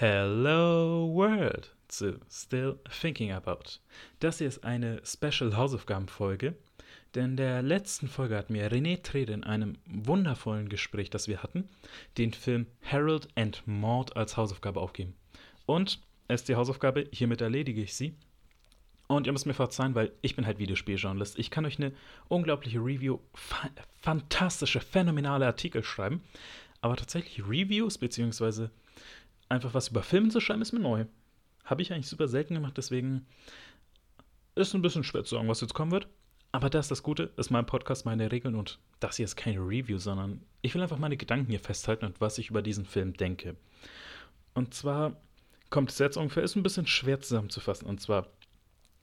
Hello World zu Still Thinking About. Das hier ist eine Special Hausaufgabenfolge, denn der letzten Folge hat mir René Trede in einem wundervollen Gespräch, das wir hatten, den Film Harold and Maud als Hausaufgabe aufgeben. Und es ist die Hausaufgabe, hiermit erledige ich sie. Und ihr müsst mir verzeihen, weil ich bin halt Videospieljournalist. Ich kann euch eine unglaubliche Review, fa fantastische, phänomenale Artikel schreiben. Aber tatsächlich Reviews beziehungsweise einfach was über Filme zu schreiben, ist mir neu. Habe ich eigentlich super selten gemacht, deswegen ist ein bisschen schwer zu sagen, was jetzt kommen wird. Aber das ist das Gute, ist mein Podcast, meine Regeln und das hier ist keine Review, sondern ich will einfach meine Gedanken hier festhalten und was ich über diesen Film denke. Und zwar kommt es jetzt ungefähr, ist ein bisschen schwer zusammenzufassen. Und zwar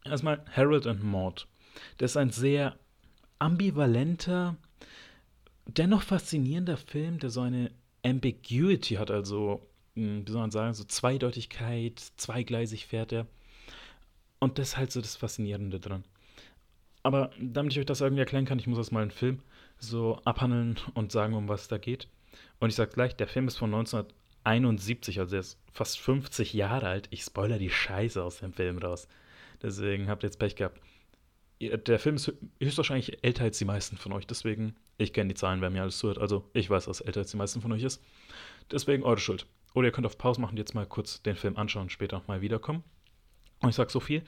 erstmal Harold and Maud. Das ist ein sehr ambivalenter, dennoch faszinierender Film, der so eine Ambiguity hat, also wie soll man sagen, so Zweideutigkeit, zweigleisig fährt er. Und das ist halt so das Faszinierende dran. Aber damit ich euch das irgendwie erklären kann, ich muss erstmal einen Film so abhandeln und sagen, um was da geht. Und ich sag gleich, der Film ist von 1971, also er ist fast 50 Jahre alt. Ich spoiler die Scheiße aus dem Film raus. Deswegen habt ihr jetzt Pech gehabt. Der Film ist höchstwahrscheinlich älter als die meisten von euch, deswegen, ich kenne die Zahlen, wer mir alles zuhört, also ich weiß, dass älter als die meisten von euch ist. Deswegen eure Schuld. Oder ihr könnt auf Pause machen, jetzt mal kurz den Film anschauen und später mal wiederkommen. Und ich sage so viel,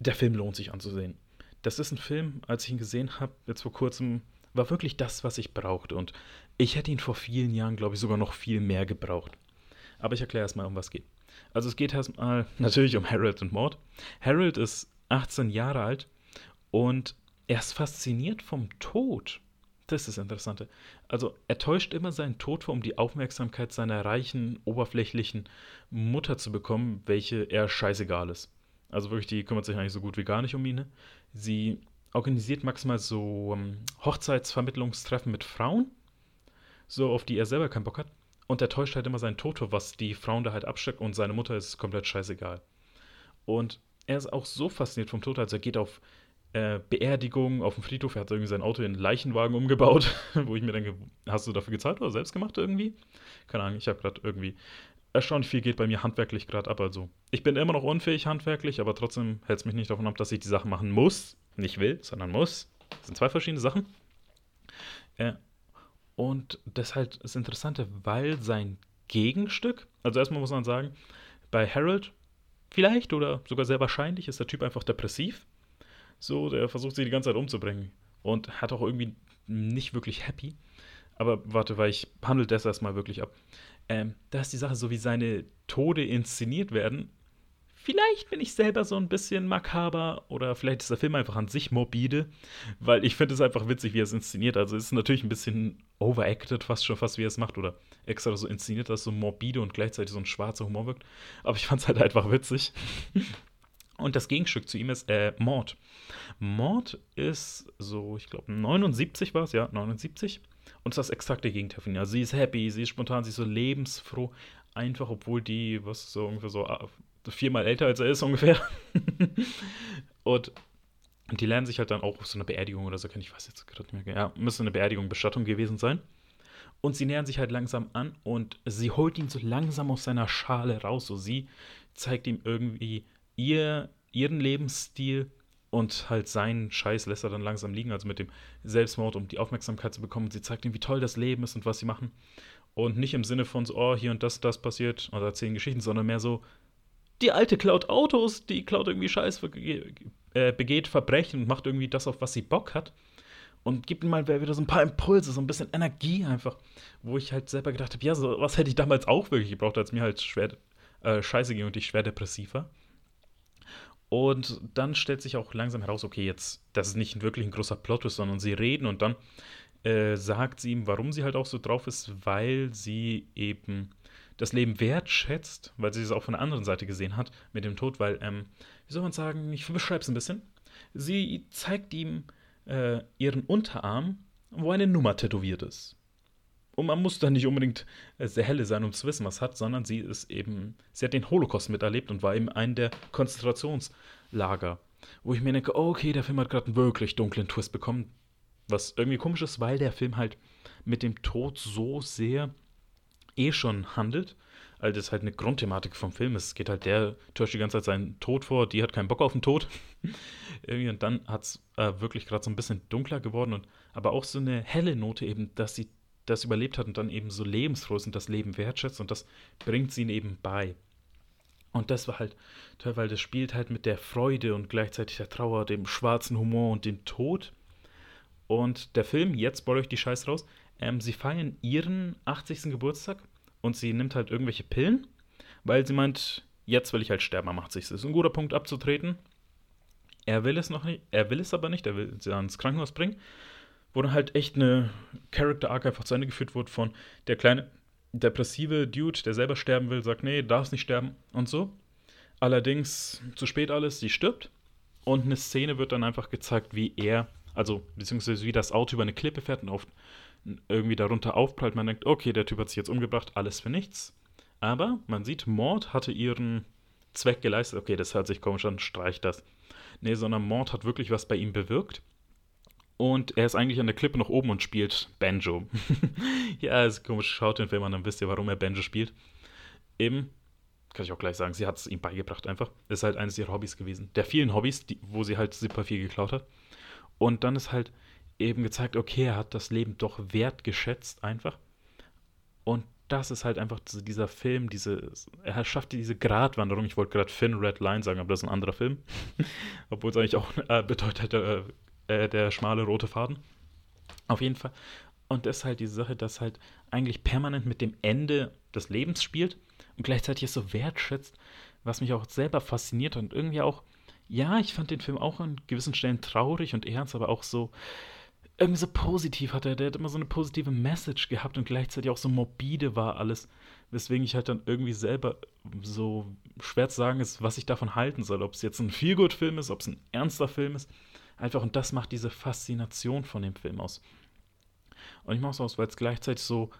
der Film lohnt sich anzusehen. Das ist ein Film, als ich ihn gesehen habe, jetzt vor kurzem, war wirklich das, was ich brauchte. Und ich hätte ihn vor vielen Jahren, glaube ich, sogar noch viel mehr gebraucht. Aber ich erkläre erstmal, um was es geht. Also es geht erstmal natürlich um Harold und Maud. Harold ist 18 Jahre alt und er ist fasziniert vom Tod. Das ist das Interessante. Also er täuscht immer seinen Tod vor, um die Aufmerksamkeit seiner reichen, oberflächlichen Mutter zu bekommen, welche er scheißegal ist. Also wirklich, die kümmert sich eigentlich so gut wie gar nicht um ihn. Ne? Sie organisiert maximal so um, ähm, Hochzeitsvermittlungstreffen mit Frauen, so auf die er selber keinen Bock hat. Und er täuscht halt immer seinen Tod vor, was die Frauen da halt absteckt und seine Mutter ist komplett scheißegal. Und er ist auch so fasziniert vom Tod, also er geht auf äh, Beerdigung auf dem Friedhof. Er hat irgendwie sein Auto in einen Leichenwagen umgebaut, wo ich mir denke, hast du dafür gezahlt oder selbst gemacht irgendwie? Keine Ahnung, ich habe gerade irgendwie erstaunlich viel geht bei mir handwerklich gerade ab. Also ich bin immer noch unfähig handwerklich, aber trotzdem hält es mich nicht davon ab, dass ich die Sachen machen muss. Nicht will, sondern muss. Das sind zwei verschiedene Sachen. Äh, und das ist halt das Interessante, weil sein Gegenstück, also erstmal muss man sagen, bei Harold vielleicht oder sogar sehr wahrscheinlich ist der Typ einfach depressiv. So, der versucht sich die ganze Zeit umzubringen. Und hat auch irgendwie nicht wirklich happy. Aber warte, weil ich handle das erstmal wirklich ab. Ähm, da ist die Sache, so wie seine Tode inszeniert werden. Vielleicht bin ich selber so ein bisschen makaber oder vielleicht ist der Film einfach an sich morbide, weil ich finde es einfach witzig, wie er es inszeniert. Also es ist natürlich ein bisschen overacted, fast schon fast wie er es macht oder extra so inszeniert, dass so morbide und gleichzeitig so ein schwarzer Humor wirkt. Aber ich fand es halt einfach witzig. Und das Gegenstück zu ihm ist äh, Mord. Mord ist so, ich glaube, 79 war es, ja, 79. Und ist das exakte Gegenteil von ihr. Also sie ist happy, sie ist spontan, sie ist so lebensfroh. Einfach, obwohl die, was so ungefähr so ah, viermal älter als er ist ungefähr. und die lernen sich halt dann auch auf so eine Beerdigung oder so kennen. Ich weiß jetzt gerade nicht mehr. Ja, müsste eine Beerdigung, Bestattung gewesen sein. Und sie nähern sich halt langsam an und sie holt ihn so langsam aus seiner Schale raus. So sie zeigt ihm irgendwie ihr, ihren Lebensstil und halt seinen Scheiß lässt er dann langsam liegen, also mit dem Selbstmord, um die Aufmerksamkeit zu bekommen. sie zeigt ihm, wie toll das Leben ist und was sie machen. Und nicht im Sinne von so, oh, hier und das, das passiert oder erzählen Geschichten, sondern mehr so, die alte klaut Autos, die klaut irgendwie Scheiß, äh, begeht Verbrechen und macht irgendwie das, auf was sie Bock hat. Und gibt ihm mal wieder so ein paar Impulse, so ein bisschen Energie einfach. Wo ich halt selber gedacht habe, ja, so was hätte ich damals auch wirklich gebraucht, als mir halt schwer äh, scheiße ging und ich schwer depressiv war. Und dann stellt sich auch langsam heraus, okay, jetzt, das ist nicht wirklich ein großer Plot, sondern sie reden und dann äh, sagt sie ihm, warum sie halt auch so drauf ist, weil sie eben das Leben wertschätzt, weil sie es auch von der anderen Seite gesehen hat mit dem Tod, weil, ähm, wie soll man sagen, ich beschreibe es ein bisschen. Sie zeigt ihm äh, ihren Unterarm, wo eine Nummer tätowiert ist. Und man muss da nicht unbedingt äh, sehr helle sein, um zu wissen, was hat, sondern sie ist eben, sie hat den Holocaust miterlebt und war eben ein der Konzentrationslager. Wo ich mir denke, okay, der Film hat gerade einen wirklich dunklen Twist bekommen. Was irgendwie komisch ist, weil der Film halt mit dem Tod so sehr eh schon handelt. weil das halt eine Grundthematik vom Film ist. Es geht halt der täuscht die ganze Zeit seinen Tod vor, die hat keinen Bock auf den Tod. Irgendwie und dann hat es äh, wirklich gerade so ein bisschen dunkler geworden und aber auch so eine helle Note eben, dass sie das überlebt hat und dann eben so lebensfroh ist und das Leben wertschätzt und das bringt sie ihnen eben bei. Und das war halt toll, weil das spielt halt mit der Freude und gleichzeitig der Trauer, dem schwarzen Humor und dem Tod. Und der Film, jetzt baue ich die Scheiß raus, ähm, sie feiern ihren 80. Geburtstag und sie nimmt halt irgendwelche Pillen, weil sie meint, jetzt will ich halt sterben am 80. Das ist ein guter Punkt abzutreten. Er will es noch nicht, er will es aber nicht, er will sie ans Krankenhaus bringen. Wo dann halt echt eine Character Arc einfach zu Ende geführt wurde von der kleine depressive Dude, der selber sterben will, sagt, nee, darfst nicht sterben und so. Allerdings zu spät alles, sie stirbt. Und eine Szene wird dann einfach gezeigt, wie er, also beziehungsweise wie das Auto über eine Klippe fährt und auf, irgendwie darunter aufprallt. Man denkt, okay, der Typ hat sich jetzt umgebracht, alles für nichts. Aber man sieht, Mord hatte ihren Zweck geleistet. Okay, das hört sich komisch an, streicht das. Nee, sondern Mord hat wirklich was bei ihm bewirkt. Und er ist eigentlich an der Klippe noch oben und spielt Banjo. ja, ist komisch. Schaut den Film an, dann wisst ihr, warum er Banjo spielt. Eben, kann ich auch gleich sagen, sie hat es ihm beigebracht einfach. Ist halt eines ihrer Hobbys gewesen. Der vielen Hobbys, die, wo sie halt super viel geklaut hat. Und dann ist halt eben gezeigt, okay, er hat das Leben doch wertgeschätzt einfach. Und das ist halt einfach dieser Film, diese, er schafft diese Gratwanderung. Ich wollte gerade Finn Red Line sagen, aber das ist ein anderer Film. Obwohl es eigentlich auch äh, bedeutet, äh, äh, der schmale rote Faden. Auf jeden Fall. Und das ist halt diese Sache, dass halt eigentlich permanent mit dem Ende des Lebens spielt und gleichzeitig es so wertschätzt, was mich auch selber fasziniert und irgendwie auch, ja, ich fand den Film auch an gewissen Stellen traurig und ernst, aber auch so, irgendwie so positiv hat er, der hat immer so eine positive Message gehabt und gleichzeitig auch so morbide war alles, weswegen ich halt dann irgendwie selber so schwer zu sagen ist, was ich davon halten soll, ob es jetzt ein Feelgood-Film ist, ob es ein ernster Film ist. Einfach, und das macht diese Faszination von dem Film aus. Und ich mache es aus, weil es gleichzeitig so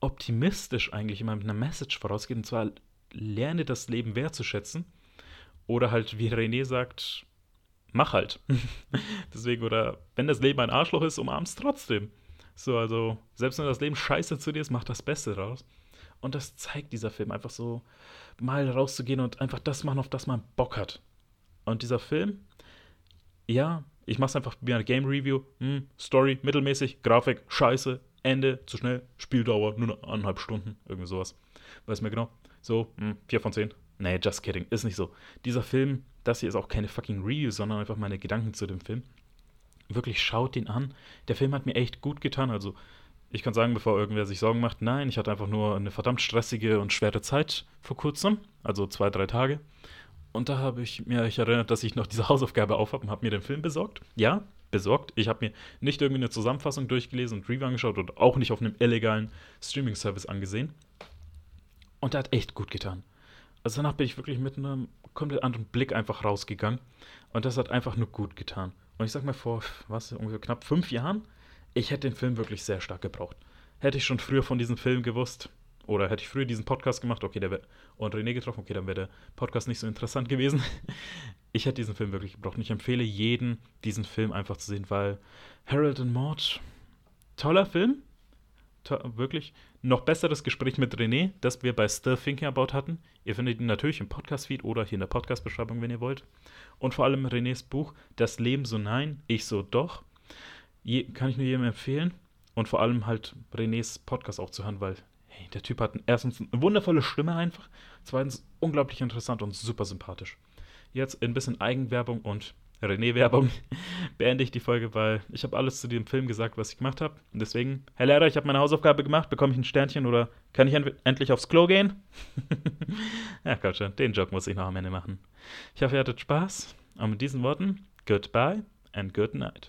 optimistisch eigentlich immer mit einer Message vorausgeht. Und zwar, lerne das Leben wertzuschätzen. Oder halt, wie René sagt, mach halt. Deswegen, oder wenn das Leben ein Arschloch ist, umarm's trotzdem. So, also, selbst wenn das Leben scheiße zu dir ist, mach das Beste draus. Und das zeigt dieser Film einfach so, mal rauszugehen und einfach das machen, auf das man Bock hat. Und dieser Film, ja, ich mache es einfach wie eine Game Review. Hm, Story mittelmäßig, Grafik scheiße, Ende zu schnell, Spieldauer nur eine eineinhalb Stunden, irgendwie sowas. Weiß mir genau. So, hm, 4 von 10. Nee, just kidding, ist nicht so. Dieser Film, das hier ist auch keine fucking Review, sondern einfach meine Gedanken zu dem Film. Wirklich schaut ihn an. Der Film hat mir echt gut getan. Also, ich kann sagen, bevor irgendwer sich Sorgen macht, nein, ich hatte einfach nur eine verdammt stressige und schwere Zeit vor kurzem, also zwei, drei Tage. Und da habe ich mir ich erinnert, dass ich noch diese Hausaufgabe aufhabe und habe mir den Film besorgt. Ja, besorgt. Ich habe mir nicht irgendwie eine Zusammenfassung durchgelesen und Review angeschaut und auch nicht auf einem illegalen Streaming-Service angesehen. Und der hat echt gut getan. Also danach bin ich wirklich mit einem komplett anderen Blick einfach rausgegangen. Und das hat einfach nur gut getan. Und ich sag mal, vor, was, ungefähr knapp fünf Jahren, ich hätte den Film wirklich sehr stark gebraucht. Hätte ich schon früher von diesem Film gewusst, oder hätte ich früher diesen Podcast gemacht, okay, der wäre und René getroffen, okay, dann wäre der Podcast nicht so interessant gewesen. Ich hätte diesen Film wirklich gebraucht. Und ich empfehle jeden, diesen Film einfach zu sehen, weil Harold and Maud, toller Film, to wirklich. Noch besseres Gespräch mit René, das wir bei Still Thinking About hatten. Ihr findet ihn natürlich im Podcast-Feed oder hier in der Podcast-Beschreibung, wenn ihr wollt. Und vor allem Renés Buch Das Leben so nein, ich so doch. Je, kann ich nur jedem empfehlen. Und vor allem halt Renés Podcast auch zu hören, weil hey, der Typ hat erstens eine wundervolle Stimme einfach, zweitens unglaublich interessant und super sympathisch. Jetzt ein bisschen Eigenwerbung und René-Werbung beende ich die Folge, weil ich habe alles zu dem Film gesagt, was ich gemacht habe. Und deswegen, Herr Lehrer, ich habe meine Hausaufgabe gemacht, bekomme ich ein Sternchen oder kann ich end endlich aufs Klo gehen? ja, Gott schon, den Joke muss ich noch am Ende machen. Ich hoffe, ihr hattet Spaß. Und mit diesen Worten, goodbye and good night.